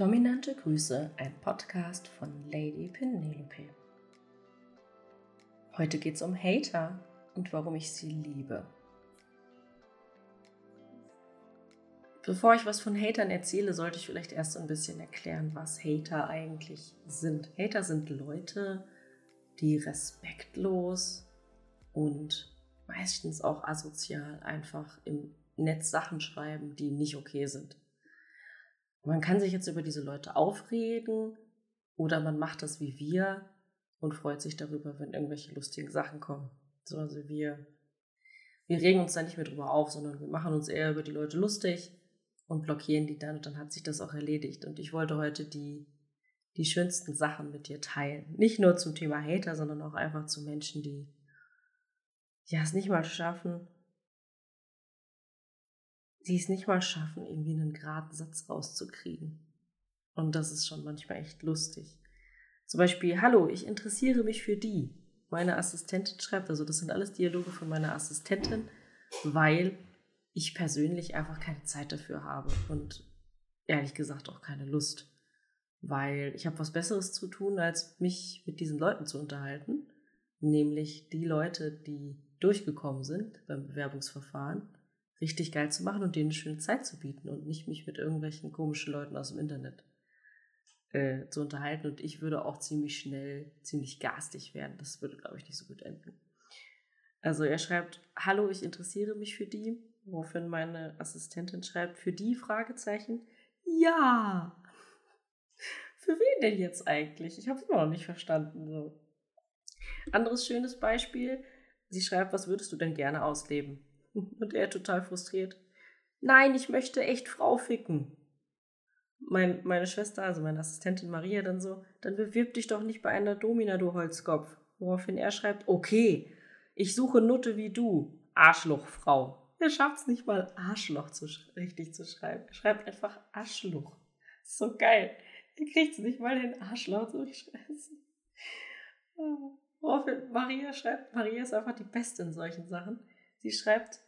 Dominante Grüße, ein Podcast von Lady Penelope. Heute geht es um Hater und warum ich sie liebe. Bevor ich was von Hatern erzähle, sollte ich vielleicht erst ein bisschen erklären, was Hater eigentlich sind. Hater sind Leute, die respektlos und meistens auch asozial einfach im Netz Sachen schreiben, die nicht okay sind. Man kann sich jetzt über diese Leute aufregen oder man macht das wie wir und freut sich darüber, wenn irgendwelche lustigen Sachen kommen. So, also wir, wir regen uns da nicht mehr drüber auf, sondern wir machen uns eher über die Leute lustig und blockieren die dann und dann hat sich das auch erledigt. Und ich wollte heute die, die schönsten Sachen mit dir teilen. Nicht nur zum Thema Hater, sondern auch einfach zu Menschen, die ja es nicht mal schaffen, die es nicht mal schaffen, irgendwie einen geraden Satz rauszukriegen. Und das ist schon manchmal echt lustig. Zum Beispiel, hallo, ich interessiere mich für die. Meine Assistentin schreibt, also das sind alles Dialoge von meiner Assistentin, weil ich persönlich einfach keine Zeit dafür habe und ehrlich gesagt auch keine Lust. Weil ich habe was Besseres zu tun, als mich mit diesen Leuten zu unterhalten. Nämlich die Leute, die durchgekommen sind beim Bewerbungsverfahren richtig geil zu machen und denen eine schöne Zeit zu bieten und nicht mich mit irgendwelchen komischen Leuten aus dem Internet äh, zu unterhalten. Und ich würde auch ziemlich schnell, ziemlich garstig werden. Das würde, glaube ich, nicht so gut enden. Also er schreibt, hallo, ich interessiere mich für die, woraufhin meine Assistentin schreibt, für die Fragezeichen, ja. Für wen denn jetzt eigentlich? Ich habe es immer noch nicht verstanden. So. Anderes schönes Beispiel, sie schreibt, was würdest du denn gerne ausleben? Und er total frustriert. Nein, ich möchte echt Frau ficken. Mein, meine Schwester, also meine Assistentin Maria, dann so, dann bewirb dich doch nicht bei einer Domina, du Holzkopf. Woraufhin er schreibt, okay, ich suche Nutte wie du, Arschlochfrau. Er schafft es nicht mal, Arschloch zu, richtig zu schreiben. Er schreibt einfach Arschloch. So geil. Er kriegt es nicht mal den Arschloch zu schreiben. Woraufhin Maria schreibt, Maria ist einfach die Beste in solchen Sachen. Sie schreibt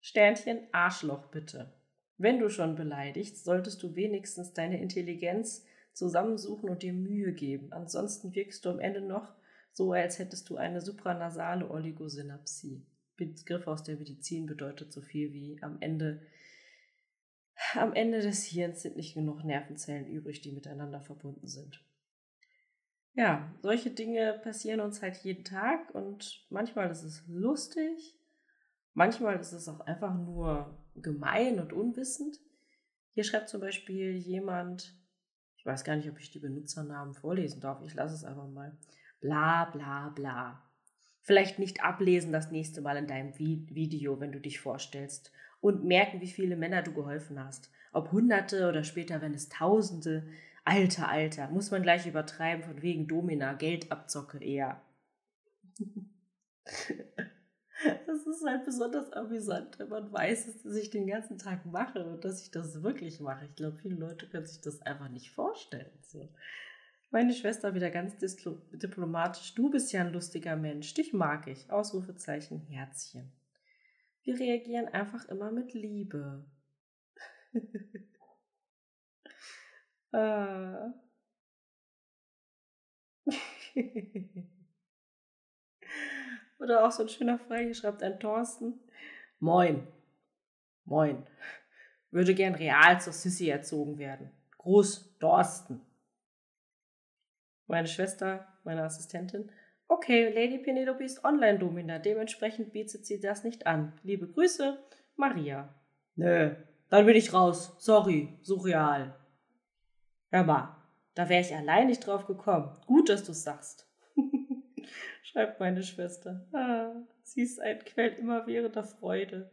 Sternchen Arschloch bitte. Wenn du schon beleidigst, solltest du wenigstens deine Intelligenz zusammensuchen und dir Mühe geben. Ansonsten wirkst du am Ende noch so, als hättest du eine supranasale Oligosynapsie. Begriff aus der Medizin bedeutet so viel wie am Ende am Ende des Hirns sind nicht genug Nervenzellen übrig, die miteinander verbunden sind. Ja, solche Dinge passieren uns halt jeden Tag und manchmal ist es lustig, Manchmal ist es auch einfach nur gemein und unwissend. Hier schreibt zum Beispiel jemand, ich weiß gar nicht, ob ich die Benutzernamen vorlesen darf, ich lasse es einfach mal. Bla bla bla. Vielleicht nicht ablesen das nächste Mal in deinem Video, wenn du dich vorstellst. Und merken, wie viele Männer du geholfen hast. Ob Hunderte oder später, wenn es Tausende. Alter, Alter, muss man gleich übertreiben von wegen Domina, Geldabzocke eher. Das ist halt besonders amüsant, wenn man weiß, dass ich den ganzen Tag mache und dass ich das wirklich mache. Ich glaube, viele Leute können sich das einfach nicht vorstellen. So. Meine Schwester wieder ganz diplomatisch. Du bist ja ein lustiger Mensch. Dich mag ich. Ausrufezeichen, Herzchen. Wir reagieren einfach immer mit Liebe. ah. Oder auch so ein schöner hier schreibt ein Thorsten. Moin. Moin. Würde gern real zur Sissy erzogen werden. Gruß, Thorsten. Meine Schwester, meine Assistentin. Okay, Lady Penelope ist Online-Domina, dementsprechend bietet sie das nicht an. Liebe Grüße, Maria. Nö, dann bin ich raus. Sorry, surreal. Hör mal, da wäre ich allein nicht drauf gekommen. Gut, dass du's sagst schreibt meine Schwester. Ah, sie ist ein Quell immerwährender Freude.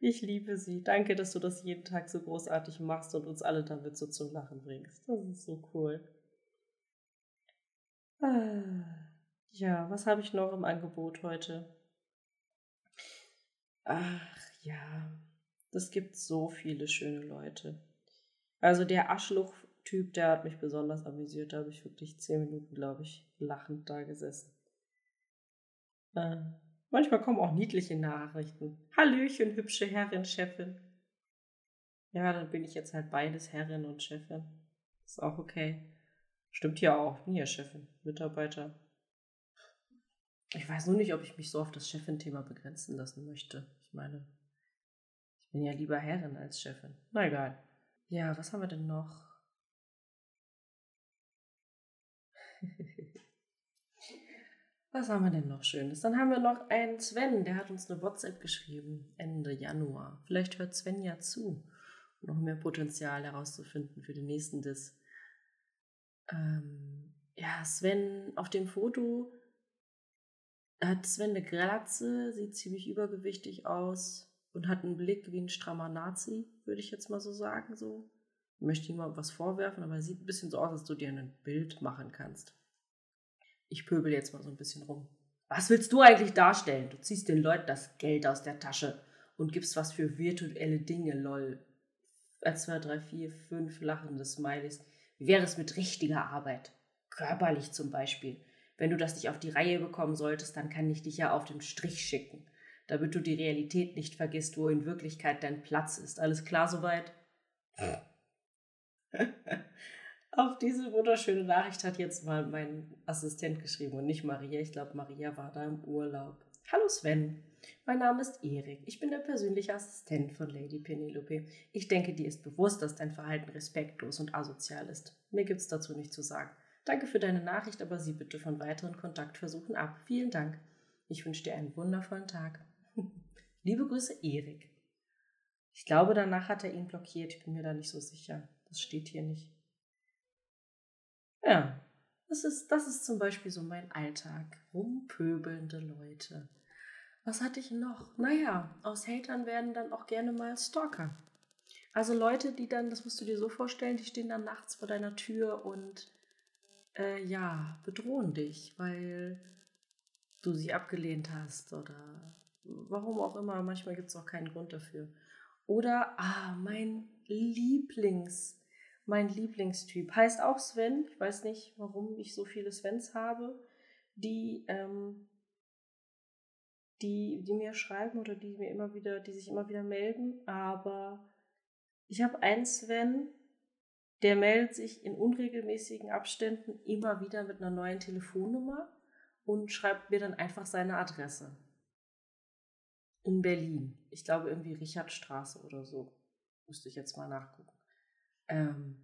Ich liebe sie. Danke, dass du das jeden Tag so großartig machst und uns alle damit so zum Lachen bringst. Das ist so cool. Ah, ja, was habe ich noch im Angebot heute? Ach ja, es gibt so viele schöne Leute. Also der Aschluch-Typ, der hat mich besonders amüsiert. Da habe ich wirklich zehn Minuten, glaube ich, lachend da gesessen. Äh, manchmal kommen auch niedliche Nachrichten. Hallöchen, hübsche Herrin, Chefin. Ja, dann bin ich jetzt halt beides Herrin und Chefin. Ist auch okay. Stimmt ja auch. Bin ja Chefin, Mitarbeiter. Ich weiß nur nicht, ob ich mich so auf das Chefin-Thema begrenzen lassen möchte. Ich meine, ich bin ja lieber Herrin als Chefin. Na egal. Ja, was haben wir denn noch? Was haben wir denn noch Schönes? Dann haben wir noch einen Sven, der hat uns eine WhatsApp geschrieben, Ende Januar. Vielleicht hört Sven ja zu, um noch mehr Potenzial herauszufinden für den nächsten Diss. Ähm, ja, Sven auf dem Foto hat Sven eine Glatze, sieht ziemlich übergewichtig aus und hat einen Blick wie ein strammer Nazi, würde ich jetzt mal so sagen. So. Ich möchte ihm mal was vorwerfen, aber er sieht ein bisschen so aus, als du dir ein Bild machen kannst ich pöbel jetzt mal so ein bisschen rum. Was willst du eigentlich darstellen? Du ziehst den Leuten das Geld aus der Tasche und gibst was für virtuelle Dinge, lol. 1, 2, 3, 4, 5 lachende Smileys. Wie wäre es mit richtiger Arbeit? Körperlich zum Beispiel. Wenn du das nicht auf die Reihe bekommen solltest, dann kann ich dich ja auf den Strich schicken, damit du die Realität nicht vergisst, wo in Wirklichkeit dein Platz ist. Alles klar soweit? Auf diese wunderschöne Nachricht hat jetzt mal mein Assistent geschrieben und nicht Maria. Ich glaube, Maria war da im Urlaub. Hallo Sven, mein Name ist Erik. Ich bin der persönliche Assistent von Lady Penelope. Ich denke, dir ist bewusst, dass dein Verhalten respektlos und asozial ist. Mir gibt's dazu nichts zu sagen. Danke für deine Nachricht, aber sieh bitte von weiteren Kontaktversuchen ab. Vielen Dank. Ich wünsche dir einen wundervollen Tag. Liebe Grüße, Erik. Ich glaube, danach hat er ihn blockiert. Ich bin mir da nicht so sicher. Das steht hier nicht. Ja, das ist, das ist zum Beispiel so mein Alltag. Rumpöbelnde Leute. Was hatte ich noch? Naja, aus Hatern werden dann auch gerne mal Stalker. Also Leute, die dann, das musst du dir so vorstellen, die stehen dann nachts vor deiner Tür und äh, ja, bedrohen dich, weil du sie abgelehnt hast oder warum auch immer. Manchmal gibt es auch keinen Grund dafür. Oder, ah, mein Lieblings- mein Lieblingstyp. Heißt auch Sven. Ich weiß nicht, warum ich so viele Svens habe, die, ähm, die, die mir schreiben oder die mir immer wieder, die sich immer wieder melden. Aber ich habe einen Sven, der meldet sich in unregelmäßigen Abständen immer wieder mit einer neuen Telefonnummer und schreibt mir dann einfach seine Adresse. In Berlin. Ich glaube irgendwie Richardstraße oder so. Müsste ich jetzt mal nachgucken. Ähm,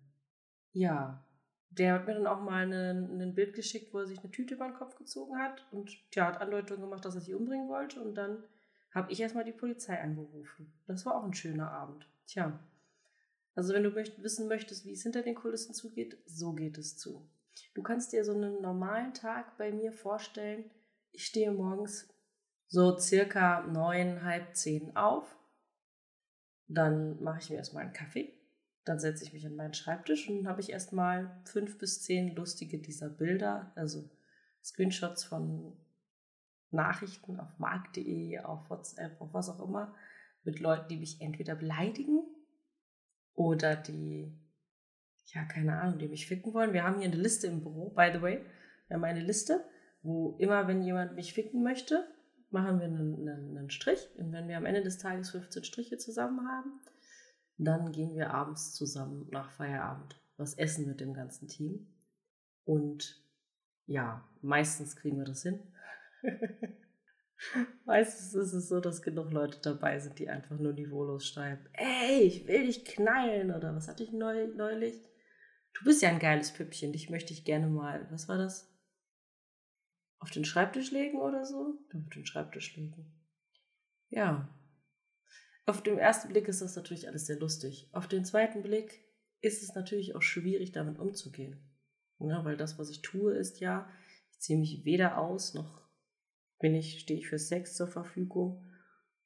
ja, der hat mir dann auch mal ein Bild geschickt, wo er sich eine Tüte über den Kopf gezogen hat und der hat Andeutungen gemacht, dass er sich umbringen wollte und dann habe ich erstmal die Polizei angerufen. Das war auch ein schöner Abend. Tja, also wenn du möcht wissen möchtest, wie es hinter den Kulissen zugeht, so geht es zu. Du kannst dir so einen normalen Tag bei mir vorstellen. Ich stehe morgens so circa neun, halb zehn auf. Dann mache ich mir erstmal einen Kaffee dann setze ich mich an meinen Schreibtisch und dann habe ich erstmal fünf bis zehn lustige dieser Bilder, also Screenshots von Nachrichten auf markt.de, auf WhatsApp, auf was auch immer, mit Leuten, die mich entweder beleidigen oder die, ja, keine Ahnung, die mich ficken wollen. Wir haben hier eine Liste im Büro, by the way. Wir haben eine Liste, wo immer, wenn jemand mich ficken möchte, machen wir einen, einen, einen Strich. Und wenn wir am Ende des Tages 15 Striche zusammen haben, dann gehen wir abends zusammen nach Feierabend was essen mit dem ganzen Team. Und ja, meistens kriegen wir das hin. meistens ist es so, dass genug Leute dabei sind, die einfach nur niveaulos schreiben. Ey, ich will dich knallen oder was hatte ich neulich? Du bist ja ein geiles Püppchen, dich möchte ich gerne mal. Was war das? Auf den Schreibtisch legen oder so? Auf den Schreibtisch legen. Ja, auf den ersten Blick ist das natürlich alles sehr lustig. Auf den zweiten Blick ist es natürlich auch schwierig, damit umzugehen. Ja, weil das, was ich tue, ist ja, ich ziehe mich weder aus, noch bin ich, stehe ich für Sex zur Verfügung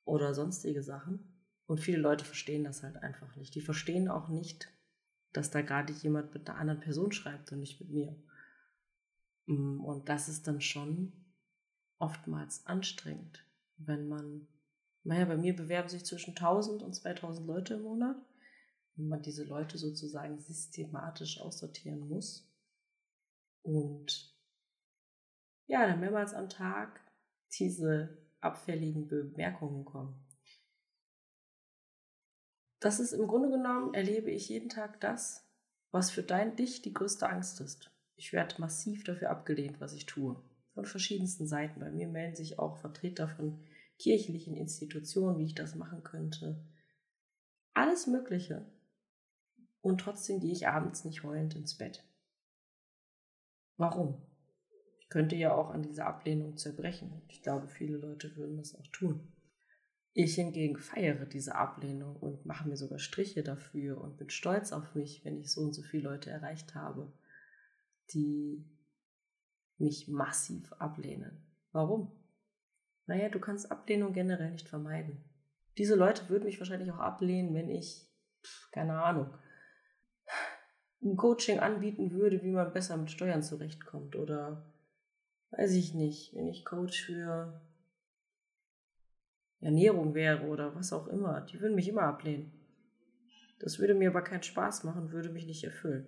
oder sonstige Sachen. Und viele Leute verstehen das halt einfach nicht. Die verstehen auch nicht, dass da gerade jemand mit einer anderen Person schreibt und nicht mit mir. Mm, und das ist dann schon oftmals anstrengend, wenn man naja, bei mir bewerben sich zwischen 1000 und 2000 Leute im Monat. Wenn man diese Leute sozusagen systematisch aussortieren muss. Und ja, dann mehrmals am Tag diese abfälligen Bemerkungen kommen. Das ist im Grunde genommen, erlebe ich jeden Tag das, was für dein dich die größte Angst ist. Ich werde massiv dafür abgelehnt, was ich tue. Von verschiedensten Seiten. Bei mir melden sich auch Vertreter von kirchlichen Institutionen, wie ich das machen könnte. Alles Mögliche. Und trotzdem gehe ich abends nicht heulend ins Bett. Warum? Ich könnte ja auch an dieser Ablehnung zerbrechen. Ich glaube, viele Leute würden das auch tun. Ich hingegen feiere diese Ablehnung und mache mir sogar Striche dafür und bin stolz auf mich, wenn ich so und so viele Leute erreicht habe, die mich massiv ablehnen. Warum? Naja, du kannst Ablehnung generell nicht vermeiden. Diese Leute würden mich wahrscheinlich auch ablehnen, wenn ich, keine Ahnung, ein Coaching anbieten würde, wie man besser mit Steuern zurechtkommt. Oder weiß ich nicht, wenn ich Coach für Ernährung wäre oder was auch immer. Die würden mich immer ablehnen. Das würde mir aber keinen Spaß machen, würde mich nicht erfüllen.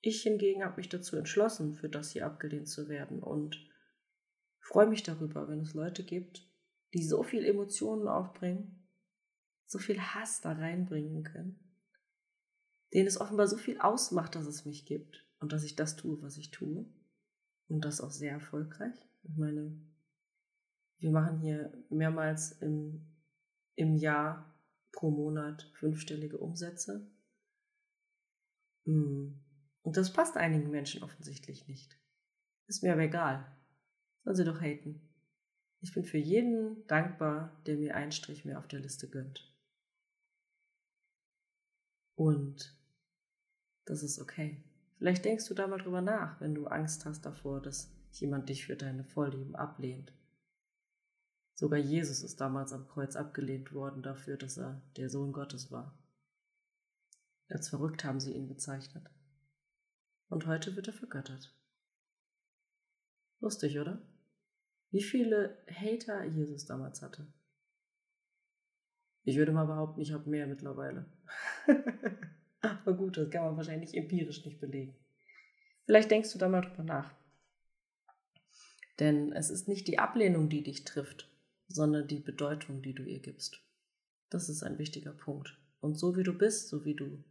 Ich hingegen habe mich dazu entschlossen, für das hier abgelehnt zu werden und freue mich darüber, wenn es Leute gibt, die so viel Emotionen aufbringen, so viel Hass da reinbringen können, denen es offenbar so viel ausmacht, dass es mich gibt und dass ich das tue, was ich tue und das auch sehr erfolgreich. Ich meine, wir machen hier mehrmals im, im Jahr pro Monat fünfstellige Umsätze. Hm. Und das passt einigen Menschen offensichtlich nicht. Ist mir aber egal. Sollen sie doch haten. Ich bin für jeden dankbar, der mir einen Strich mehr auf der Liste gönnt. Und das ist okay. Vielleicht denkst du da mal drüber nach, wenn du Angst hast davor, dass jemand dich für deine Vorlieben ablehnt. Sogar Jesus ist damals am Kreuz abgelehnt worden dafür, dass er der Sohn Gottes war. Als verrückt haben sie ihn bezeichnet. Und heute wird er vergöttert. Lustig, oder? Wie viele Hater Jesus damals hatte. Ich würde mal behaupten, ich habe mehr mittlerweile. Aber gut, das kann man wahrscheinlich empirisch nicht belegen. Vielleicht denkst du da mal drüber nach. Denn es ist nicht die Ablehnung, die dich trifft, sondern die Bedeutung, die du ihr gibst. Das ist ein wichtiger Punkt. Und so wie du bist, so wie du,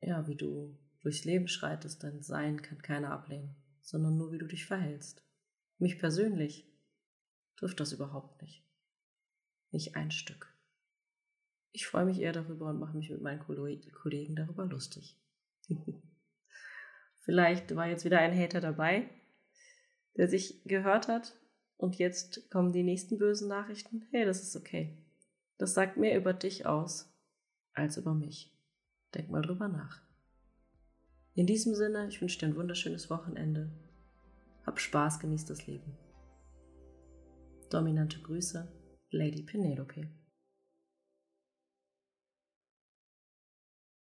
ja, wie du durchs Leben schreitest, dein Sein kann keiner ablehnen, sondern nur wie du dich verhältst. Mich persönlich trifft das überhaupt nicht. Nicht ein Stück. Ich freue mich eher darüber und mache mich mit meinen Kollegen darüber lustig. Vielleicht war jetzt wieder ein Hater dabei, der sich gehört hat und jetzt kommen die nächsten bösen Nachrichten. Hey, das ist okay. Das sagt mehr über dich aus als über mich. Denk mal drüber nach. In diesem Sinne, ich wünsche dir ein wunderschönes Wochenende. Hab Spaß, genieß das Leben. Dominante Grüße, Lady Penelope.